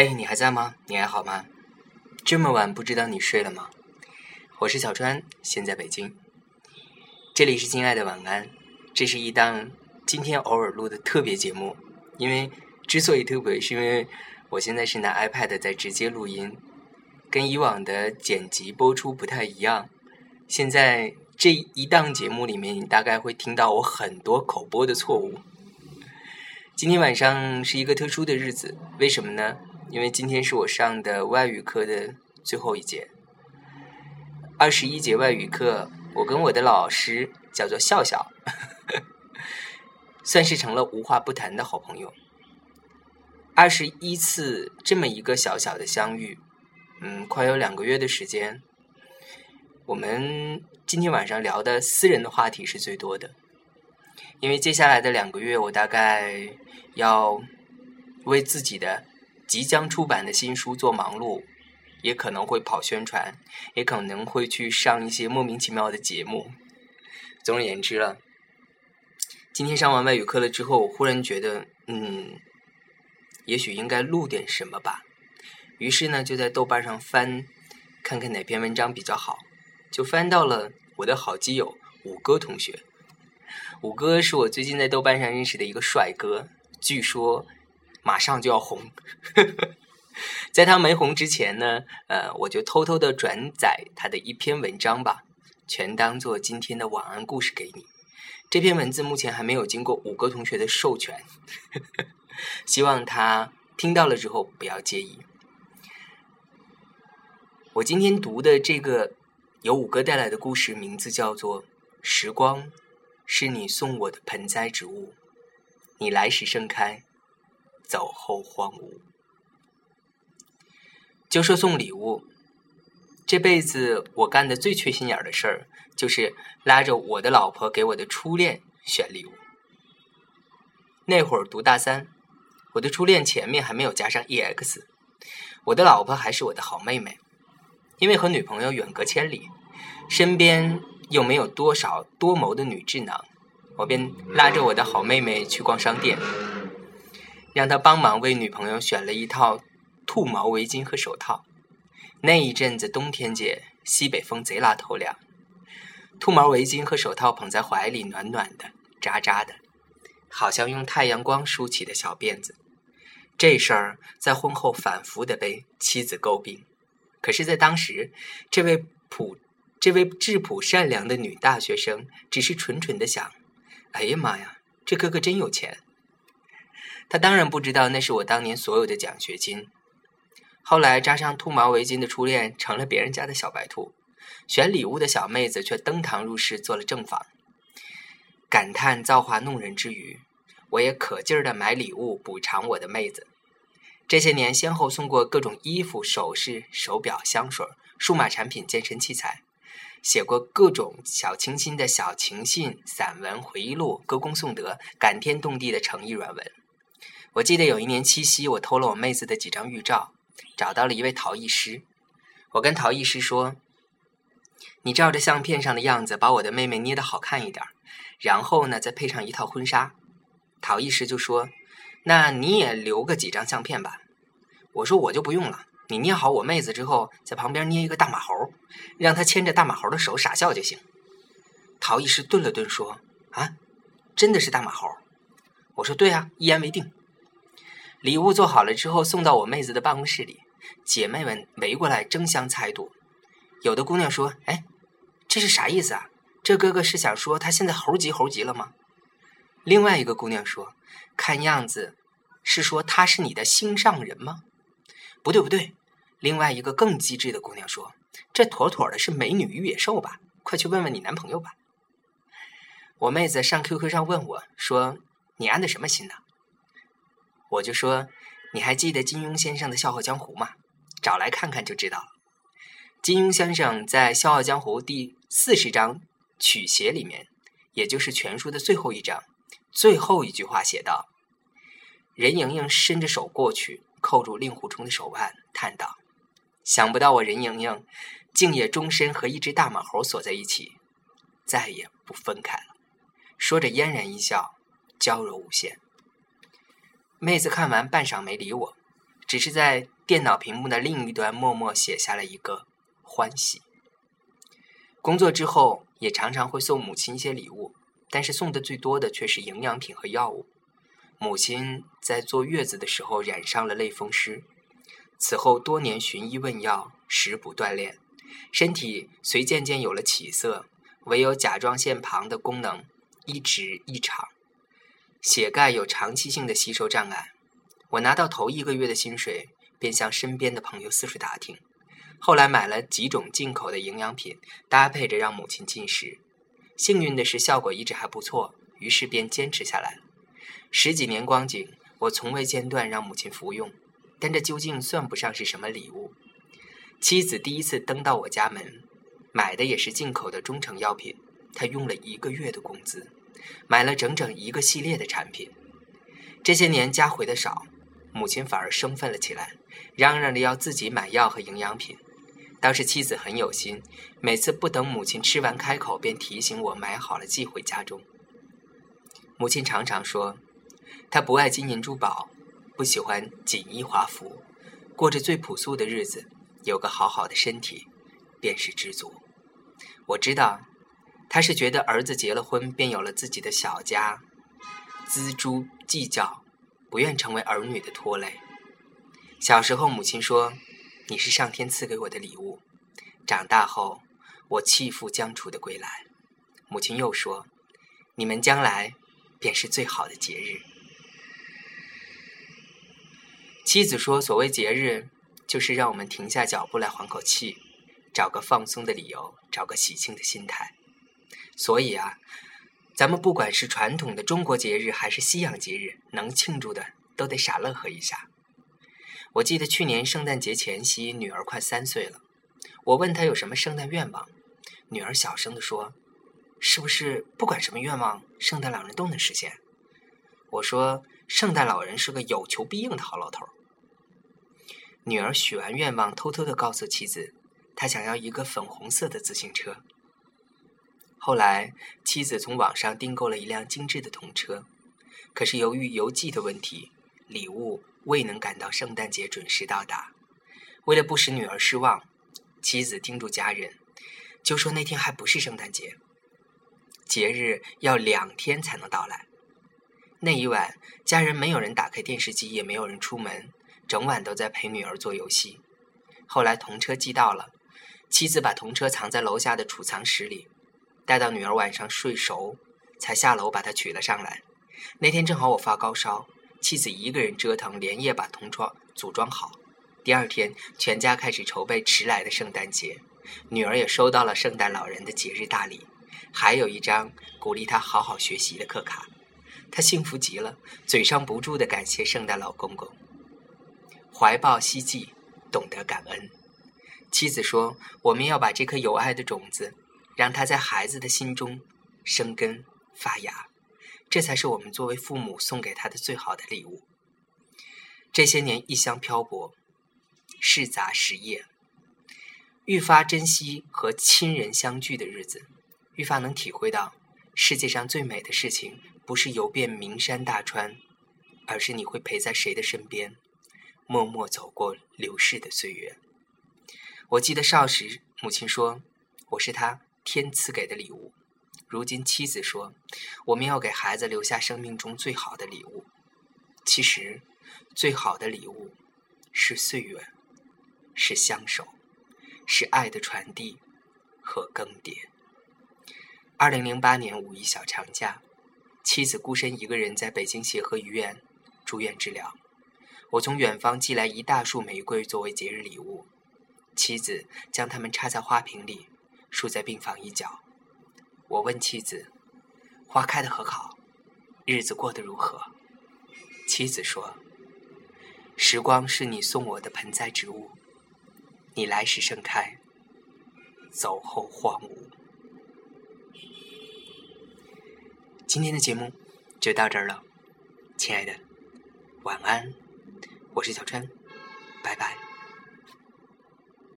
嘿，你还在吗？你还好吗？这么晚不知道你睡了吗？我是小川，现在北京。这里是亲爱的晚安，这是一档今天偶尔录的特别节目。因为之所以特别，是因为我现在是拿 iPad 在直接录音，跟以往的剪辑播出不太一样。现在这一档节目里面，你大概会听到我很多口播的错误。今天晚上是一个特殊的日子，为什么呢？因为今天是我上的外语课的最后一节，二十一节外语课，我跟我的老师叫做笑笑，算是成了无话不谈的好朋友。二十一次这么一个小小的相遇，嗯，快有两个月的时间，我们今天晚上聊的私人的话题是最多的，因为接下来的两个月，我大概要为自己的。即将出版的新书做忙碌，也可能会跑宣传，也可能会去上一些莫名其妙的节目。总而言之了，今天上完外语课了之后，我忽然觉得，嗯，也许应该录点什么吧。于是呢，就在豆瓣上翻，看看哪篇文章比较好，就翻到了我的好基友五哥同学。五哥是我最近在豆瓣上认识的一个帅哥，据说。马上就要红，在他没红之前呢，呃，我就偷偷的转载他的一篇文章吧，全当做今天的晚安故事给你。这篇文字目前还没有经过五个同学的授权，希望他听到了之后不要介意。我今天读的这个由五哥带来的故事，名字叫做《时光是你送我的盆栽植物》，你来时盛开。走后荒芜。就说送礼物，这辈子我干的最缺心眼儿的事儿，就是拉着我的老婆给我的初恋选礼物。那会儿读大三，我的初恋前面还没有加上 ex，我的老婆还是我的好妹妹。因为和女朋友远隔千里，身边又没有多少多谋的女智囊，我便拉着我的好妹妹去逛商店。让他帮忙为女朋友选了一套兔毛围巾和手套。那一阵子冬天节，西北风贼拉透凉，兔毛围巾和手套捧在怀里，暖暖的、扎扎的，好像用太阳光梳起的小辫子。这事儿在婚后反复的被妻子诟病，可是，在当时，这位朴、这位质朴善良的女大学生只是蠢蠢的想：“哎呀妈呀，这哥哥真有钱。”他当然不知道那是我当年所有的奖学金。后来扎上兔毛围巾的初恋成了别人家的小白兔，选礼物的小妹子却登堂入室做了正房。感叹造化弄人之余，我也可劲儿的买礼物补偿我的妹子。这些年先后送过各种衣服、首饰、手表、香水、数码产品、健身器材，写过各种小清新的小情信、散文、回忆录、歌功颂德、感天动地的诚意软文。我记得有一年七夕，我偷了我妹子的几张玉照，找到了一位陶艺师。我跟陶艺师说：“你照着相片上的样子，把我的妹妹捏得好看一点，然后呢，再配上一套婚纱。”陶艺师就说：“那你也留个几张相片吧。”我说：“我就不用了，你捏好我妹子之后，在旁边捏一个大马猴，让她牵着大马猴的手傻笑就行。”陶艺师顿了顿说：“啊，真的是大马猴？”我说：“对啊，一言为定。”礼物做好了之后，送到我妹子的办公室里，姐妹们围过来争相猜度。有的姑娘说：“哎，这是啥意思啊？这哥哥是想说他现在猴急猴急了吗？”另外一个姑娘说：“看样子是说他是你的心上人吗？”不对不对，另外一个更机智的姑娘说：“这妥妥的是美女与野兽吧？快去问问你男朋友吧。”我妹子上 QQ 上问我说：“你安的什么心呢？”我就说，你还记得金庸先生的《笑傲江湖》吗？找来看看就知道了。金庸先生在《笑傲江湖》第四十章曲协里面，也就是全书的最后一章，最后一句话写道：“任盈盈伸着手过去，扣住令狐冲的手腕，叹道：‘想不到我任盈盈，竟也终身和一只大马猴锁在一起，再也不分开了。’说着嫣然一笑，娇柔无限。”妹子看完半晌没理我，只是在电脑屏幕的另一端默默写下了一个欢喜。工作之后，也常常会送母亲一些礼物，但是送的最多的却是营养品和药物。母亲在坐月子的时候染上了类风湿，此后多年寻医问药，食补锻炼，身体虽渐渐有了起色，唯有甲状腺旁的功能一直异常，血钙有长期性的吸收障碍。我拿到头一个月的薪水，便向身边的朋友四处打听，后来买了几种进口的营养品，搭配着让母亲进食。幸运的是，效果一直还不错，于是便坚持下来了。十几年光景，我从未间断让母亲服用，但这究竟算不上是什么礼物。妻子第一次登到我家门，买的也是进口的中成药品，她用了一个月的工资，买了整整一个系列的产品。这些年家回的少，母亲反而生分了起来，嚷嚷着要自己买药和营养品。倒是妻子很有心，每次不等母亲吃完开口，便提醒我买好了寄回家中。母亲常常说。她不爱金银珠宝，不喜欢锦衣华服，过着最朴素的日子，有个好好的身体，便是知足。我知道，他是觉得儿子结了婚便有了自己的小家，锱铢计较，不愿成为儿女的拖累。小时候，母亲说：“你是上天赐给我的礼物。”长大后，我弃父将楚的归来，母亲又说：“你们将来便是最好的节日。”妻子说：“所谓节日，就是让我们停下脚步来缓口气，找个放松的理由，找个喜庆的心态。所以啊，咱们不管是传统的中国节日，还是西洋节日，能庆祝的都得傻乐呵一下。我记得去年圣诞节前夕，女儿快三岁了，我问她有什么圣诞愿望，女儿小声地说：‘是不是不管什么愿望，圣诞老人都能实现？’我说：‘圣诞老人是个有求必应的好老头。’”女儿许完愿望，偷偷的告诉妻子，她想要一个粉红色的自行车。后来，妻子从网上订购了一辆精致的童车，可是由于邮寄的问题，礼物未能赶到圣诞节准时到达。为了不使女儿失望，妻子叮嘱家人，就说那天还不是圣诞节，节日要两天才能到来。那一晚，家人没有人打开电视机，也没有人出门。整晚都在陪女儿做游戏。后来童车寄到了，妻子把童车藏在楼下的储藏室里，待到女儿晚上睡熟，才下楼把她取了上来。那天正好我发高烧，妻子一个人折腾，连夜把童车组装好。第二天，全家开始筹备迟来的圣诞节。女儿也收到了圣诞老人的节日大礼，还有一张鼓励她好好学习的贺卡。她幸福极了，嘴上不住的感谢圣诞老公公。怀抱希冀，懂得感恩。妻子说：“我们要把这颗有爱的种子，让它在孩子的心中生根发芽，这才是我们作为父母送给他的最好的礼物。”这些年异乡漂泊，事杂事业，愈发珍惜和亲人相聚的日子，愈发能体会到世界上最美的事情，不是游遍名山大川，而是你会陪在谁的身边。默默走过流逝的岁月。我记得少时，母亲说：“我是他天赐给的礼物。”如今妻子说：“我们要给孩子留下生命中最好的礼物。”其实，最好的礼物是岁月，是相守，是爱的传递和更迭。二零零八年五一小长假，妻子孤身一个人在北京协和医院住院治疗。我从远方寄来一大束玫瑰作为节日礼物，妻子将它们插在花瓶里，竖在病房一角。我问妻子：“花开的很好，日子过得如何？”妻子说：“时光是你送我的盆栽植物，你来时盛开，走后荒芜。”今天的节目就到这儿了，亲爱的，晚安。我是小川，拜拜。